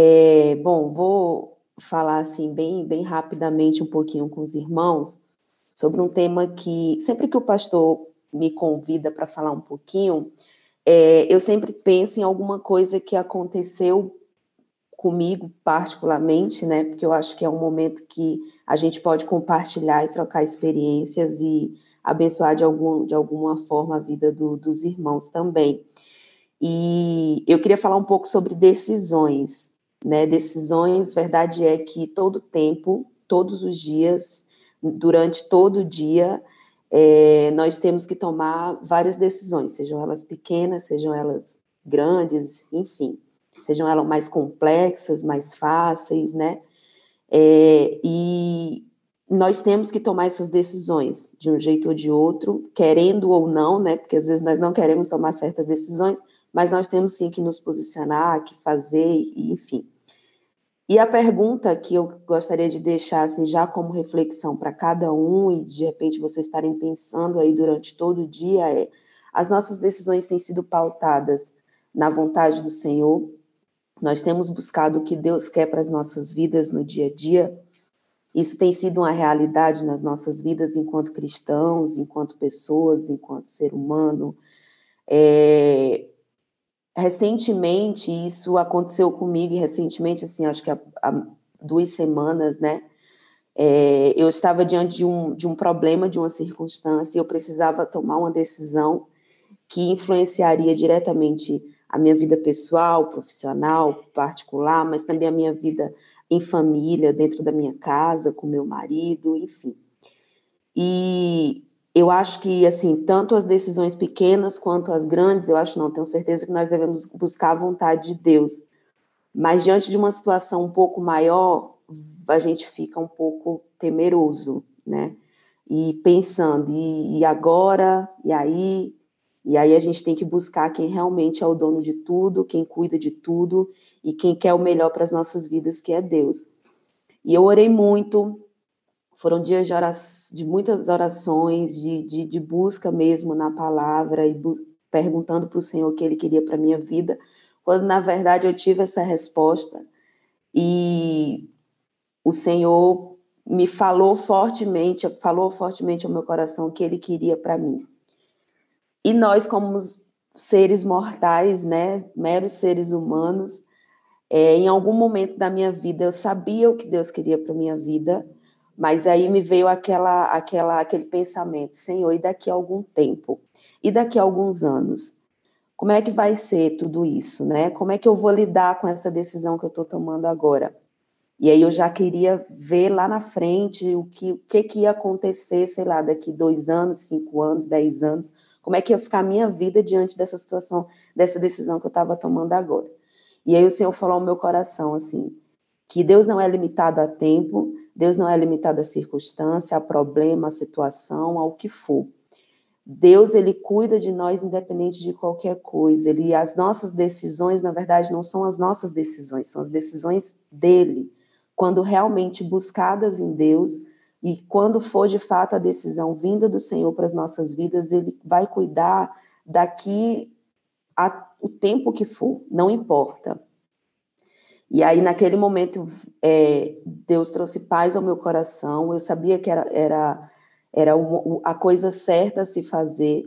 É, bom, vou falar assim bem, bem rapidamente um pouquinho com os irmãos sobre um tema que sempre que o pastor me convida para falar um pouquinho, é, eu sempre penso em alguma coisa que aconteceu comigo particularmente, né? Porque eu acho que é um momento que a gente pode compartilhar e trocar experiências e abençoar de, algum, de alguma forma a vida do, dos irmãos também. E eu queria falar um pouco sobre decisões, né? Decisões, verdade é que todo tempo, todos os dias, durante todo o dia, é, nós temos que tomar várias decisões, sejam elas pequenas, sejam elas grandes, enfim sejam elas mais complexas, mais fáceis, né? É, e nós temos que tomar essas decisões de um jeito ou de outro, querendo ou não, né? Porque às vezes nós não queremos tomar certas decisões, mas nós temos sim que nos posicionar, que fazer, enfim. E a pergunta que eu gostaria de deixar assim, já como reflexão para cada um, e de repente vocês estarem pensando aí durante todo o dia, é: as nossas decisões têm sido pautadas na vontade do Senhor, nós temos buscado o que Deus quer para as nossas vidas no dia a dia. Isso tem sido uma realidade nas nossas vidas enquanto cristãos, enquanto pessoas, enquanto ser humano. É... Recentemente, isso aconteceu comigo, recentemente, assim, acho que há, há duas semanas, né? É... eu estava diante de um, de um problema, de uma circunstância, e eu precisava tomar uma decisão que influenciaria diretamente a minha vida pessoal, profissional, particular, mas também a minha vida em família, dentro da minha casa, com meu marido, enfim. E eu acho que, assim, tanto as decisões pequenas quanto as grandes, eu acho não, tenho certeza que nós devemos buscar a vontade de Deus. Mas diante de uma situação um pouco maior, a gente fica um pouco temeroso, né? E pensando, e, e agora, e aí, e aí a gente tem que buscar quem realmente é o dono de tudo, quem cuida de tudo e quem quer o melhor para as nossas vidas, que é Deus. E eu orei muito, foram dias de, de muitas orações, de, de, de, busca mesmo na palavra e perguntando para o Senhor o que Ele queria para minha vida, quando na verdade eu tive essa resposta e o Senhor me falou fortemente, falou fortemente ao meu coração o que Ele queria para mim. E nós, como seres mortais, né, meros seres humanos, é, em algum momento da minha vida eu sabia o que Deus queria para minha vida, mas aí me veio aquela, aquela, aquele pensamento, Senhor, e daqui a algum tempo, e daqui a alguns anos, como é que vai ser tudo isso, né? Como é que eu vou lidar com essa decisão que eu estou tomando agora? E aí eu já queria ver lá na frente o que, o que, que ia acontecer, sei lá, daqui dois anos, cinco anos, dez anos, como é que ia ficar a minha vida diante dessa situação, dessa decisão que eu estava tomando agora? E aí o Senhor falou ao meu coração assim, que Deus não é limitado a tempo, Deus não é limitado a circunstância, a problema, a situação, ao que for. Deus ele cuida de nós independente de qualquer coisa. Ele as nossas decisões, na verdade, não são as nossas decisões, são as decisões dele. Quando realmente buscadas em Deus, e quando for de fato a decisão vinda do Senhor para as nossas vidas, Ele vai cuidar daqui a, o tempo que for, não importa. E aí, naquele momento, é, Deus trouxe paz ao meu coração, eu sabia que era, era, era uma, a coisa certa a se fazer,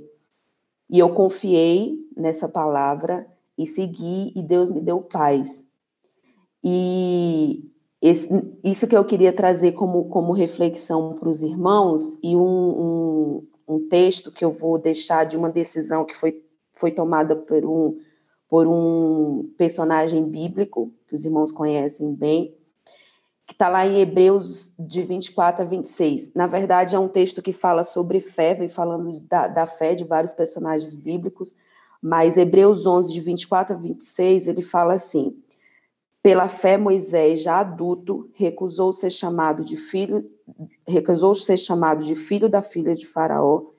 e eu confiei nessa palavra e segui, e Deus me deu paz. E esse, isso que eu queria trazer como, como reflexão para os irmãos e um, um, um, texto que eu vou deixar de uma decisão que foi, foi tomada por um, por um personagem bíblico, que os irmãos conhecem bem, que está lá em Hebreus de 24 a 26. Na verdade, é um texto que fala sobre fé, vem falando da, da fé de vários personagens bíblicos, mas Hebreus 11, de 24 a 26, ele fala assim pela fé, Moisés, já adulto, recusou ser chamado de filho, recusou ser chamado de filho da filha de Faraó,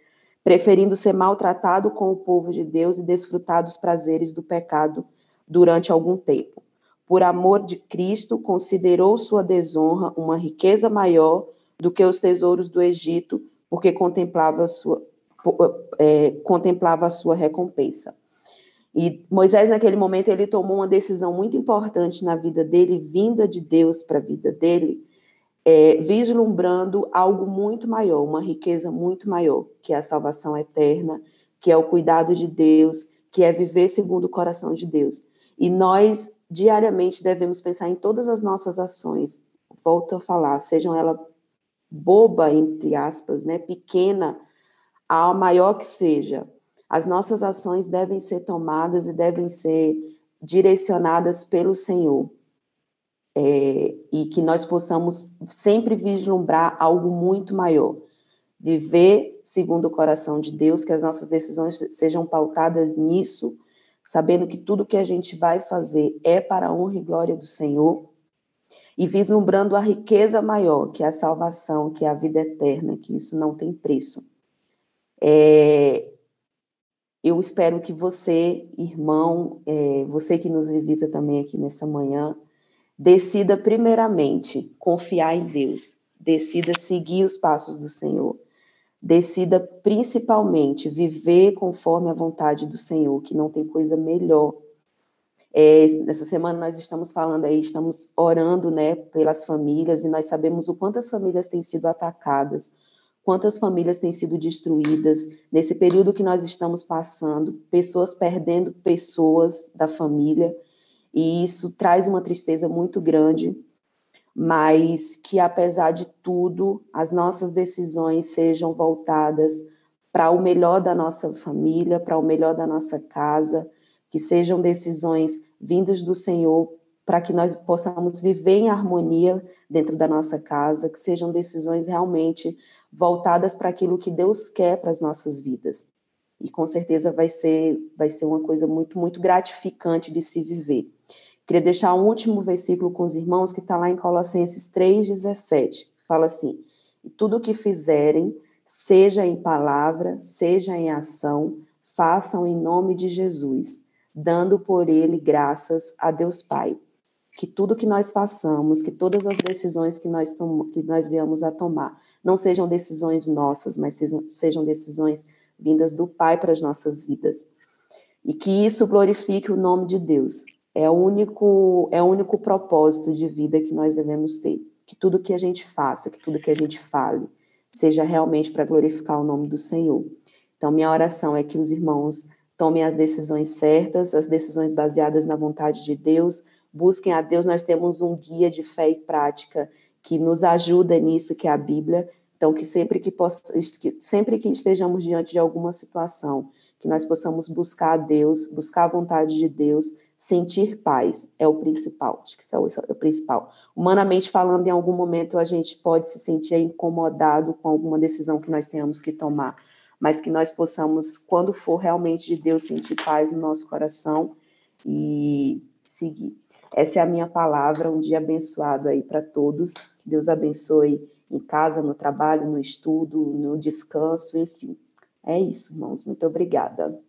preferindo ser maltratado com o povo de Deus e desfrutar dos prazeres do pecado durante algum tempo. Por amor de Cristo, considerou sua desonra uma riqueza maior do que os tesouros do Egito, porque contemplava sua, é, contemplava a sua recompensa. E Moisés, naquele momento, ele tomou uma decisão muito importante na vida dele, vinda de Deus para a vida dele, é, vislumbrando algo muito maior, uma riqueza muito maior, que é a salvação eterna, que é o cuidado de Deus, que é viver segundo o coração de Deus. E nós, diariamente, devemos pensar em todas as nossas ações, volto a falar, sejam elas boba, entre aspas, né, pequena, a maior que seja, as nossas ações devem ser tomadas e devem ser direcionadas pelo Senhor. É, e que nós possamos sempre vislumbrar algo muito maior. Viver segundo o coração de Deus, que as nossas decisões sejam pautadas nisso, sabendo que tudo que a gente vai fazer é para a honra e glória do Senhor, e vislumbrando a riqueza maior, que é a salvação, que é a vida eterna, que isso não tem preço. É, eu espero que você, irmão, é, você que nos visita também aqui nesta manhã, decida primeiramente confiar em Deus, decida seguir os passos do Senhor, decida principalmente viver conforme a vontade do Senhor, que não tem coisa melhor. É, nessa semana nós estamos falando aí, estamos orando, né, pelas famílias e nós sabemos o quanto as famílias têm sido atacadas, quantas famílias têm sido destruídas. Nesse período que nós estamos passando, pessoas perdendo pessoas da família, e isso traz uma tristeza muito grande, mas que apesar de tudo, as nossas decisões sejam voltadas para o melhor da nossa família, para o melhor da nossa casa, que sejam decisões vindas do Senhor para que nós possamos viver em harmonia dentro da nossa casa, que sejam decisões realmente voltadas para aquilo que Deus quer para as nossas vidas. E com certeza vai ser, vai ser uma coisa muito, muito gratificante de se viver. Queria deixar um último versículo com os irmãos que está lá em Colossenses 3,17. Fala assim: tudo o que fizerem, seja em palavra, seja em ação, façam em nome de Jesus, dando por ele graças a Deus Pai. Que tudo que nós façamos, que todas as decisões que nós, que nós viemos a tomar, não sejam decisões nossas, mas sejam, sejam decisões vindas do Pai para as nossas vidas. E que isso glorifique o nome de Deus. É o único, é o único propósito de vida que nós devemos ter. Que tudo que a gente faça, que tudo que a gente fale, seja realmente para glorificar o nome do Senhor. Então, minha oração é que os irmãos tomem as decisões certas, as decisões baseadas na vontade de Deus, busquem a Deus. Nós temos um guia de fé e prática que nos ajuda nisso, que é a Bíblia. Então, que sempre que, possa, que sempre que estejamos diante de alguma situação, que nós possamos buscar a Deus, buscar a vontade de Deus, sentir paz é o principal. Acho que isso é, é o principal. Humanamente falando, em algum momento a gente pode se sentir incomodado com alguma decisão que nós tenhamos que tomar, mas que nós possamos, quando for realmente de Deus, sentir paz no nosso coração e seguir. Essa é a minha palavra, um dia abençoado aí para todos. Que Deus abençoe em casa, no trabalho, no estudo, no descanso, enfim. É isso, irmãos. Muito obrigada.